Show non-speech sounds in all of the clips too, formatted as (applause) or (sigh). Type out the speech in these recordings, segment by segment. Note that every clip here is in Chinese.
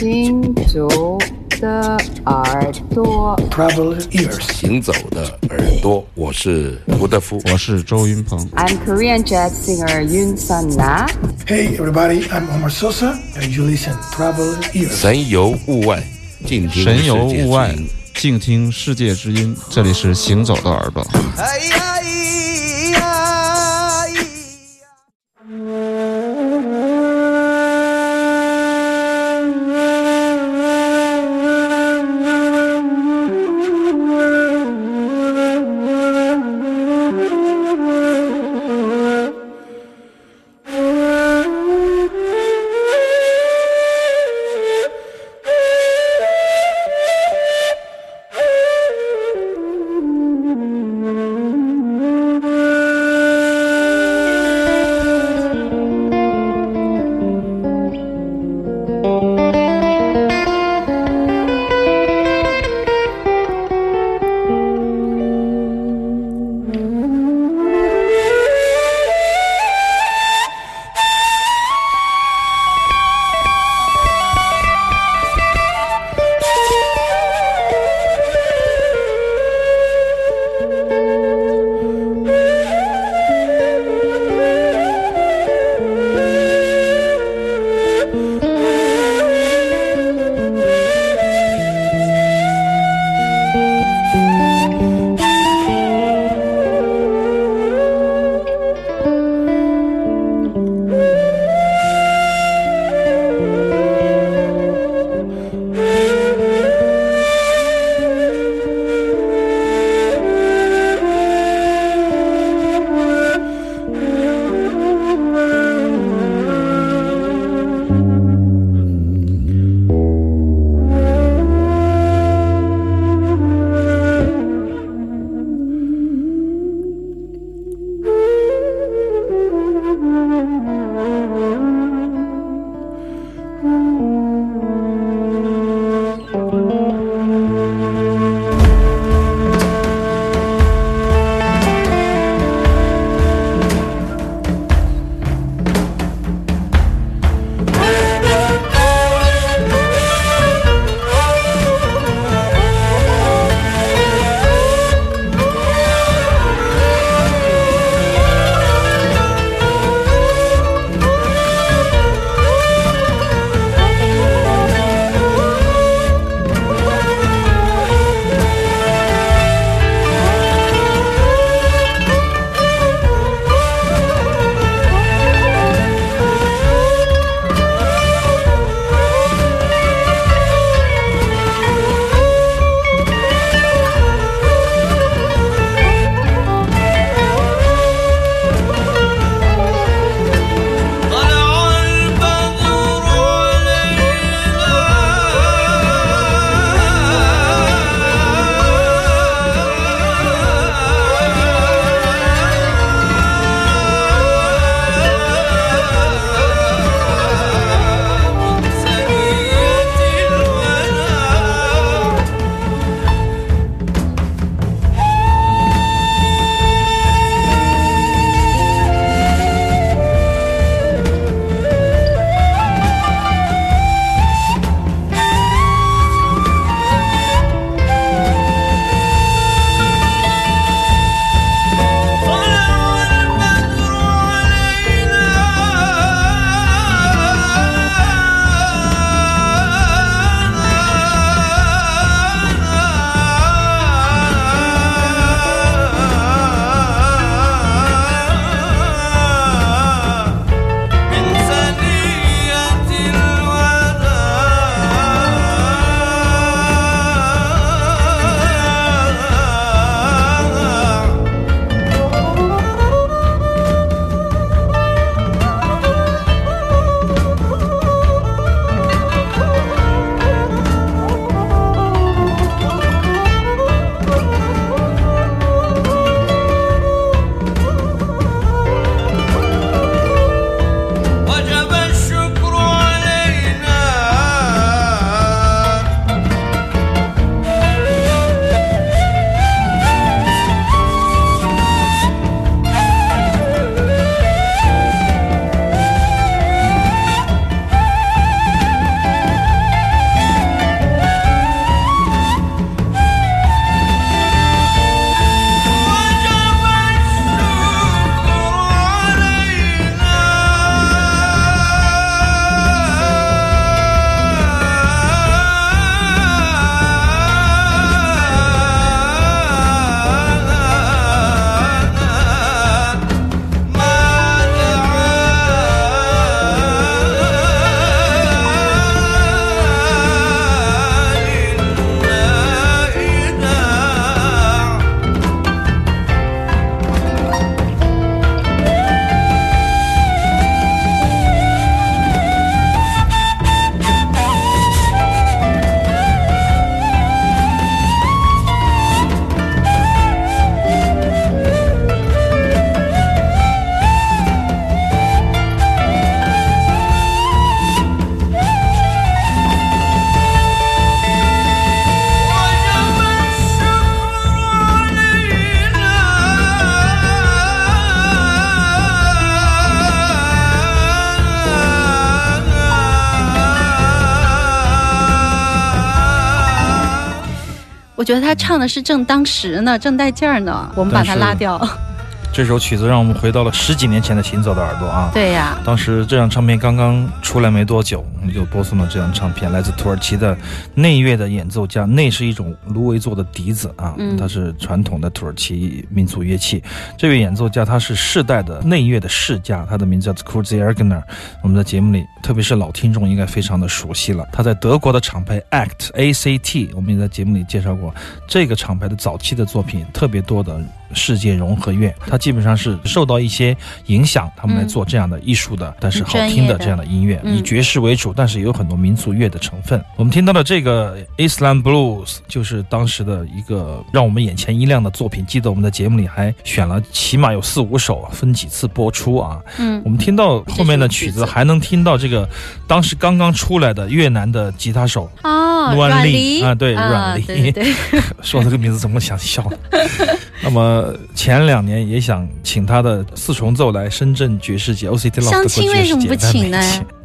行走的耳朵，traveler ear 行走的耳朵，我是吴德夫。我是周云鹏。I'm Korean jazz singer Yun Sun Na. Hey, everybody, I'm Omar Sosa, and you listen Traveler's ears. 神游物外，静听神游物外，静听世界之音。这里是行走的耳朵。哎呀我觉得他唱的是正当时呢，正带劲儿呢，我们把他拉掉。这首曲子让我们回到了十几年前的《行走的耳朵》啊。对呀、当时这张唱片刚刚出来没多久，我们就播送了这张唱片，来自土耳其的内乐的演奏家。内是一种芦苇做的笛子啊，嗯它是传统的土耳其民族乐器。这位演奏家他是世代的内乐的世家，他的名字叫 k u r z i Ergener。我们在节目里，特别是老听众应该非常的熟悉了。他在德国的厂牌 ACT A C T，我们也在节目里介绍过这个厂牌的早期的作品，特别多的世界融合乐，它基本上是受到一些影响，他们来做这样的艺术的，但是好听的这样的音乐，嗯以爵士为主，但是也有很多民族乐的成分。我们听到的这个 Islam Blues 就是当时的一个让我们眼前一亮的作品。记得我们在节目里还选了起码有四五首，分几次播出啊。嗯我们听到后面的曲子，还能听到这个当时刚刚出来的越南的吉他手，哦，阮丽丽啊对阮丽 (laughs) 说这个名字怎么想笑呢？那么前两年也想请他的四重奏来深圳爵士节 OCT Loft 相亲为什么不请呢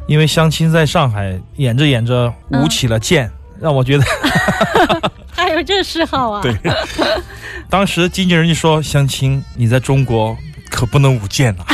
因为相亲在上海演着演着舞起了剑，让我觉得 (laughs) 还有这嗜好啊？对。当时经纪人就说：“相亲，你在中国可不能舞剑啊！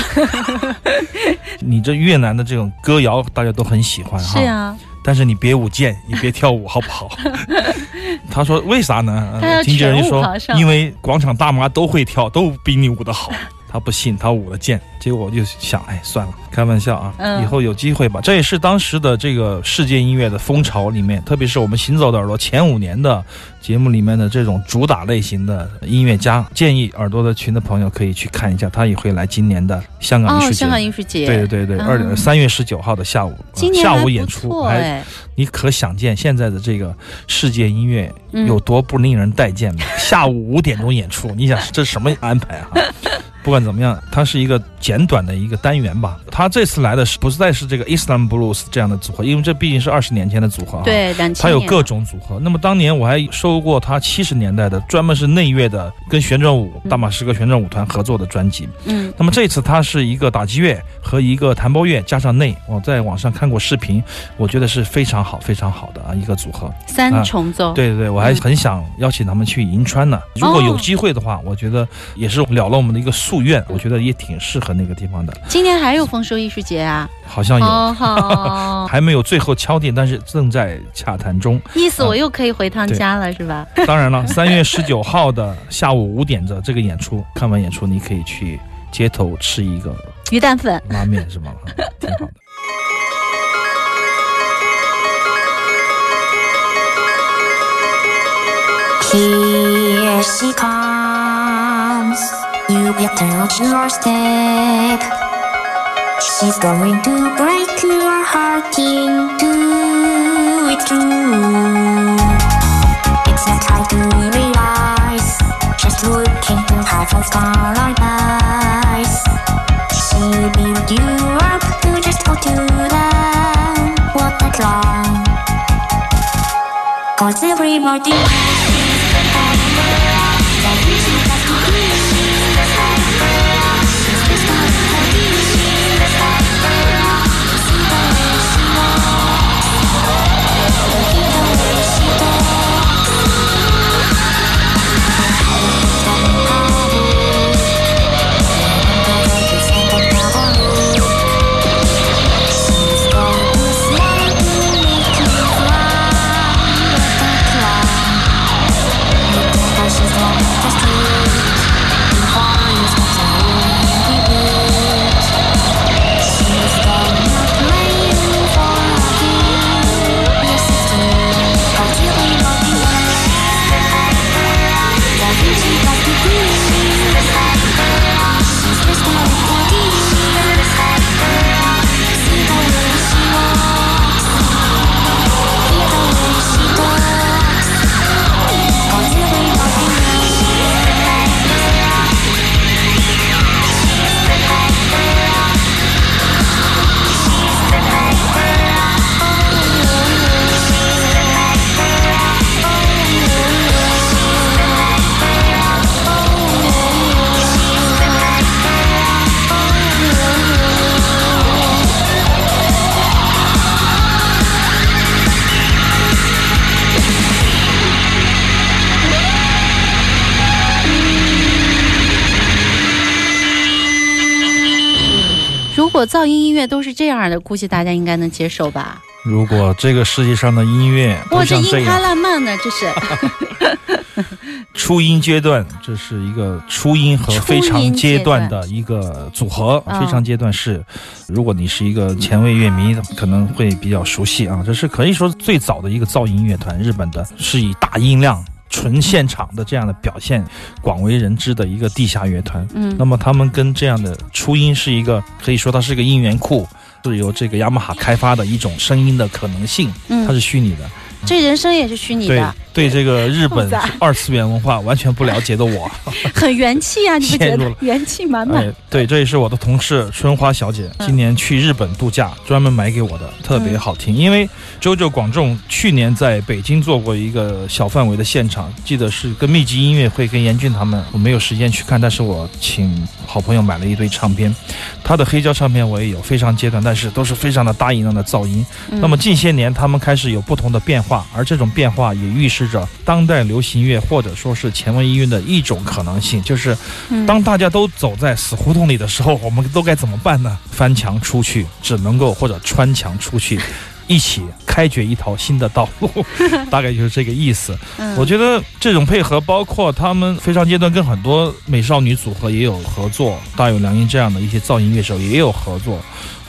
(laughs) 你这越南的这种歌谣大家都很喜欢哈，是啊，但是你别舞剑，你别跳舞，好不好？(laughs) 他说为啥呢？经纪人就说因为广场大妈都会跳，都比你舞的好。他不信，他舞了剑。结果我就想，哎，算了，开玩笑啊，嗯以后有机会吧。这也是当时的这个世界音乐的风潮里面，特别是我们行走的耳朵前五年的节目里面的这种主打类型的音乐家。建议耳朵的群的朋友可以去看一下，他也会来今年的香港艺术哦，节。香港艺术节，对对对二点三月十九号的下午，下午演出，哎，你可想见现在的这个世界音乐嗯有多不令人待见吗？(laughs) 下午五点钟演出，你想这是什么安排啊？(laughs) 不管怎么样，它是一个简短的一个单元吧。他这次来的是不再是这个 Islam Blues 这样的组合，因为这毕竟是二十年前的组合啊。。对，两千它有各种组合。那么当年我还收过他七十年代的专门是内乐的，跟旋转舞、大马士革旋转舞团合作的专辑。嗯，那么这次它是一个打击乐和一个弹拨乐加上内，我在网上看过视频，我觉得是非常好、非常好的啊一个组合。三重奏，对对对，我还很想邀请他们去银川呢。如果有机会的话，我觉得也是了了我们的一个夙愿，我觉得也挺适合那个地方的。今年还有丰收艺术节啊，好像有，哦好，(laughs) 还没有最后敲定，但是正在洽谈中。意思我又可以回趟家了是吧？当然了，三月十九号的下午五点的这个演出，(laughs) 看完演出你可以去街头吃一个鱼蛋粉，拉面是吗？嗯 (laughs) 挺好的。Here she comes. You better watch your step. She's going to break your heart into it's true. It's not hard to realize. Just look into her from starlight eyes. She built you up to just go to them. What that long? Cause everybody 乐都是这样的，估计大家应该能接受吧？如果这个世界上的音乐都哇，这音开样，烂漫呢，这是。初音阶段，这是一个初音和非常阶段的一个组合。嗯非常阶段是，如果你是一个前卫乐迷，可能会比较熟悉啊。这是可以说最早的一个噪音乐团，日本的，是以大音量。纯现场的这样的表现广为人知的一个地下乐团，嗯。那么他们跟这样的初音是一个可以说它是一个音源库，是由这个雅马哈开发的一种声音的可能性，嗯。它是虚拟的。这人生也是虚拟的，对这个日本二次元文化完全不了解的我，(laughs) 很元气啊，你不觉得？元气满满。哎，对，这也是我的同事春花小姐嗯今年去日本度假专门买给我的，特别好听。因为周周广众去年在北京做过一个小范围的现场，记得是跟密集音乐会跟严俊他们，我没有时间去看，但是我请好朋友买了一堆唱片，他的黑胶唱片我也有，非常阶段，但是都是非常的大音量的噪音。嗯那么近些年，他们开始有不同的变化，而这种变化也预示着当代流行乐或者说是前卫音乐的一种可能性，就是嗯当大家都走在死胡同里的时候，我们都该怎么办呢？翻墙出去，只能够或者穿墙出去。一起开掘一条新的道路，(laughs) 大概就是这个意思。嗯我觉得这种配合，包括他们非常阶段跟很多美少女组合也有合作，大有良音这样的一些噪音乐手也有合作。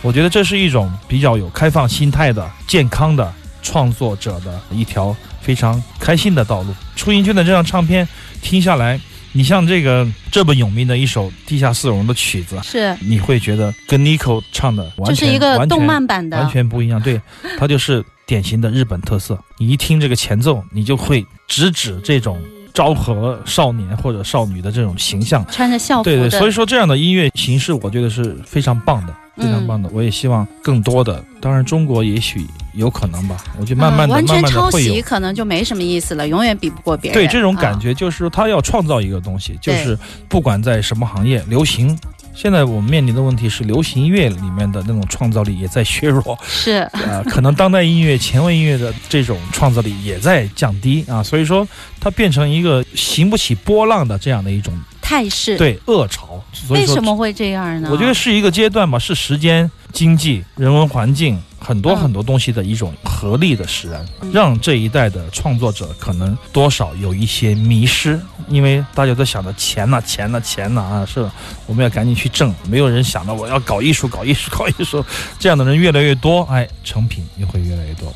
我觉得这是一种比较有开放心态的、健康的创作者的一条非常开心的道路。初音君的这张唱片听下来，你像这个这么有名的一首《地下丝绒》的曲子，是，你会觉得跟 Nico 唱的完全就是一个完全动漫版的，完全不一样。对，它就是典型的日本特色。你一听这个前奏，你就会直指这种昭和少年或者少女的这种形象。穿着校服对对，所以说这样的音乐形式，我觉得是非常棒的，非常棒的。我也希望更多的，当然中国也许有可能吧。我觉得慢慢的、嗯完全慢慢抄袭的会有。可能就没什么意思了，永远比不过别人。对这种感啊觉，就是说他要创造一个东西，就是不管在什么行业，流行。现在我们面临的问题是，流行音乐里面的那种创造力也在削弱。(laughs) 是呃，可能当代音乐、前卫音乐的这种创造力也在降低啊，所以说它变成一个行不起波浪的这样的一种态势。，对恶潮。所以为什么会这样呢？我觉得是一个阶段吧，是时间、经济、人文环境很多嗯很多东西的一种合力的使然，嗯让这一代的创作者可能多少有一些迷失，因为大家都想着钱呐、钱呐、钱呐啊，是我们要赶紧去挣，没有人想到我要搞艺术、搞艺术、搞艺术，这样的人越来越多，哎，成品也会越来越多。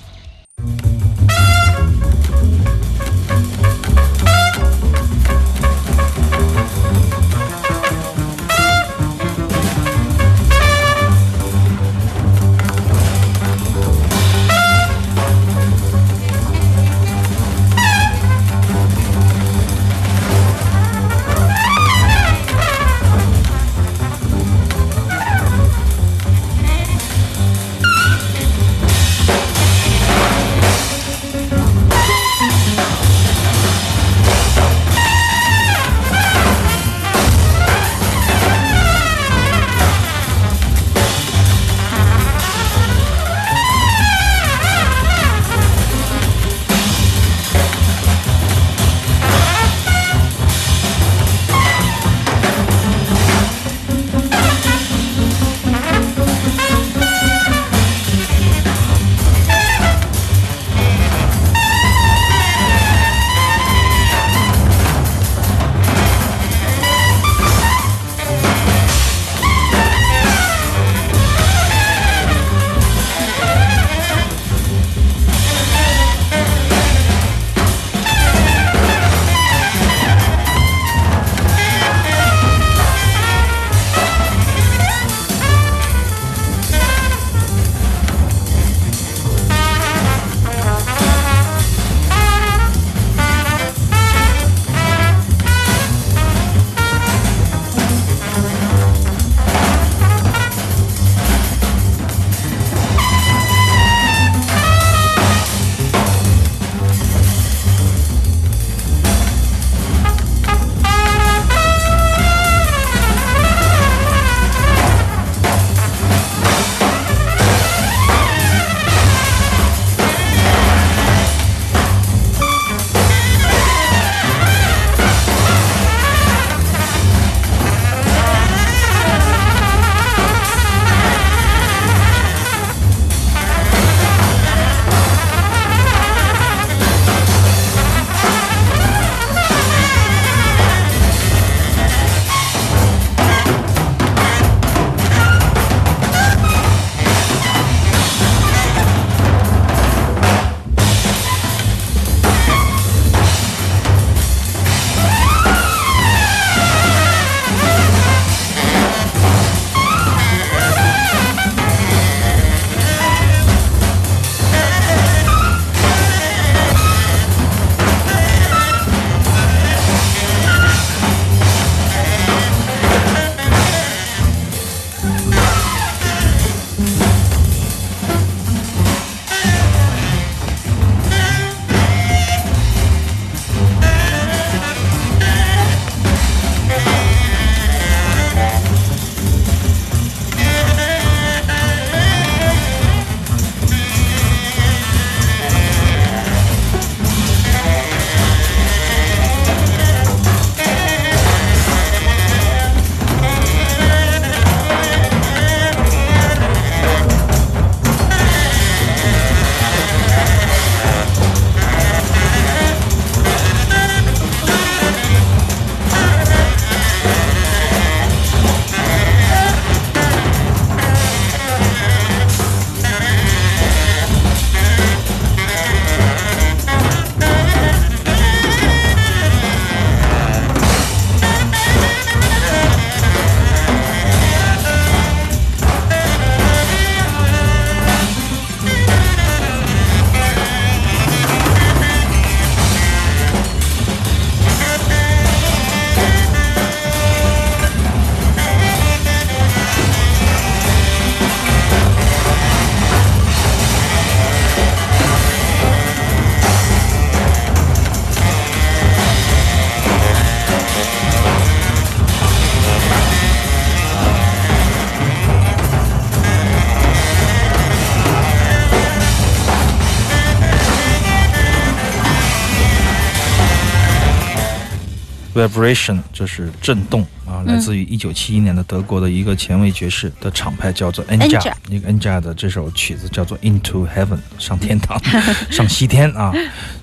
Vibration，就是震动啊，来自于一九七一年的德国的一个前卫爵士的厂牌，叫做 Enja，Enja 一个 Enja 的这首曲子叫做 Into Heaven，上天堂，(laughs) 上西天啊。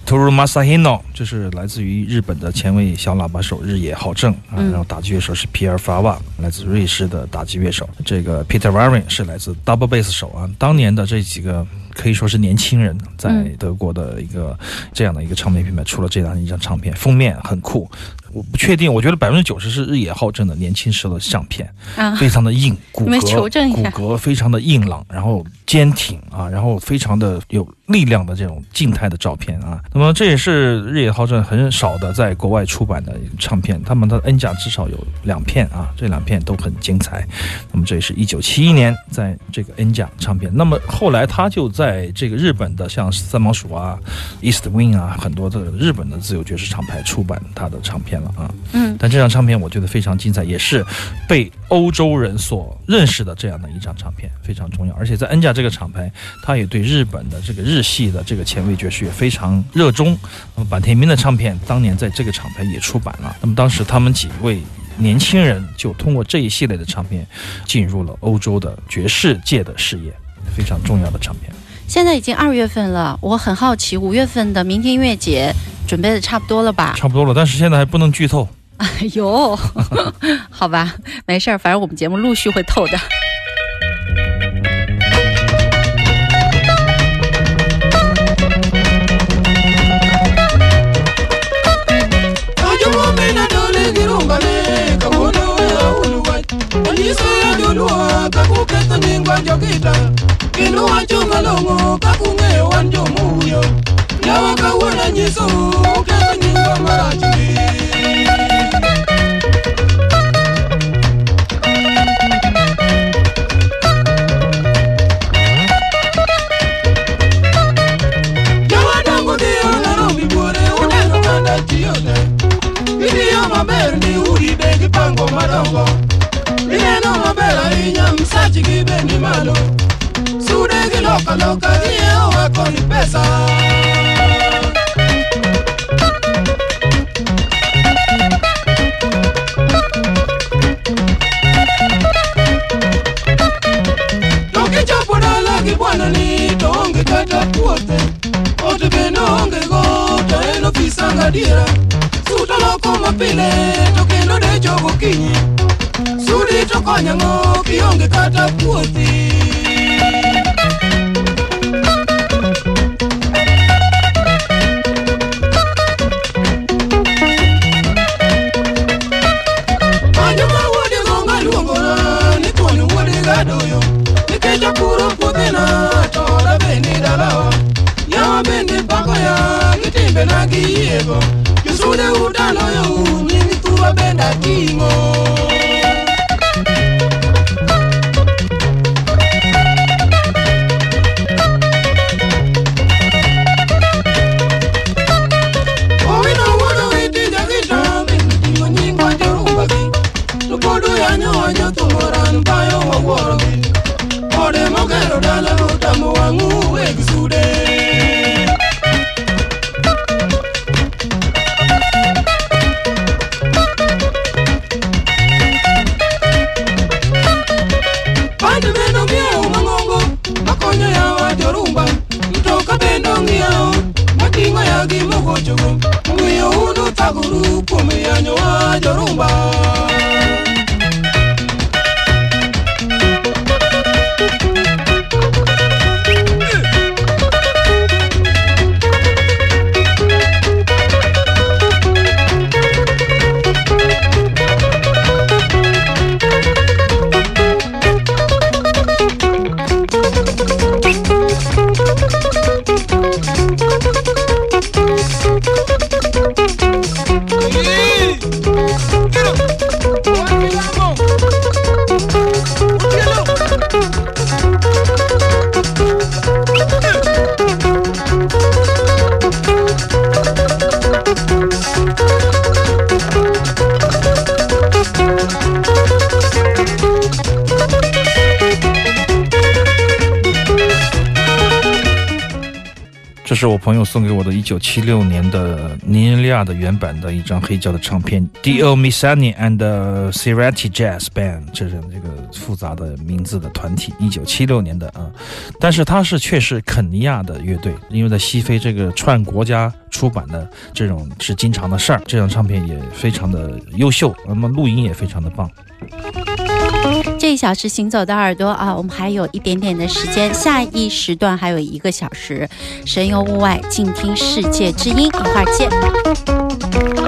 Toru Masahino 就是来自于日本的前卫小喇叭手日野浩正啊，嗯然后打击乐手是皮尔法瓦，来自瑞士的打击乐手。这个 Peter Waring 是来自 Double Bass 手啊。当年的这几个可以说是年轻人，在嗯德国的一个这样的一个唱片品牌出了这样一张唱片，封面很酷。我不确定，我觉得百分之九十是日野浩正的年轻时的相片，啊，非常的硬，骨骼骨骼非常的硬朗，然后坚挺啊，然后非常的有力量的这种静态的照片啊。那么这也是日野浩正很少的在国外出版的唱片，他们的 N 甲至少有两片啊，这两片都很精彩。那么这也是一九七一年在这个 N 甲唱片，那么后来他就在这个日本的像三毛鼠啊、East Wing 啊，很多的日本的自由爵士厂牌出版他的唱片了啊。嗯，但这张唱片我觉得非常精彩，也是被欧洲人所认识的这样的一张唱片，非常重要。而且在 N 甲这个厂牌，他也对日本的这个日系的这个前卫爵士也非常热衷。那么坂田明的唱片当年在这个厂牌也出版了。那么当时他们几位年轻人就通过这一系列的唱片，进入了欧洲的爵士界的事业，非常重要的唱片。现在已经二月份了，我很好奇，五月份的明天音乐节准备的差不多了吧？差不多了，但是现在还不能剧透。(laughs) 哎呦，(laughs) 好吧，没事儿，反正我们节目陆续会透的。Jolua kakuketho ningwa jokita Kendo wacho malong'o kakung'e wan jomuyo Yawa kawuono nyiso Ọlọ́run kan ní ẹ̀ ò wá kò ní bẹ́ẹ̀ sọ. bwana ni toonge kata tuote. Otebenoonge go to en ofisanga diera sutaloko mapile to kendo decho gokinyi sudi to konyo ng'o kionge kata puothi kiyego kisune udaloyo tuwa benda kingo 朋友送给我的1976年的尼日利亚的原版的一张黑胶的唱片，Dio Misani and Sirati Jazz Band，这是这个复杂的名字的团体，1976年的啊，但是它是却是肯尼亚的乐队，因为在西非这个串国家出版的这种是经常的事儿，这张唱片也非常的优秀，那么录音也非常的棒。一小时行走的耳朵啊，我们还有一点点的时间，下一时段还有一个小时，神游物外，静听世界之音，一会儿见。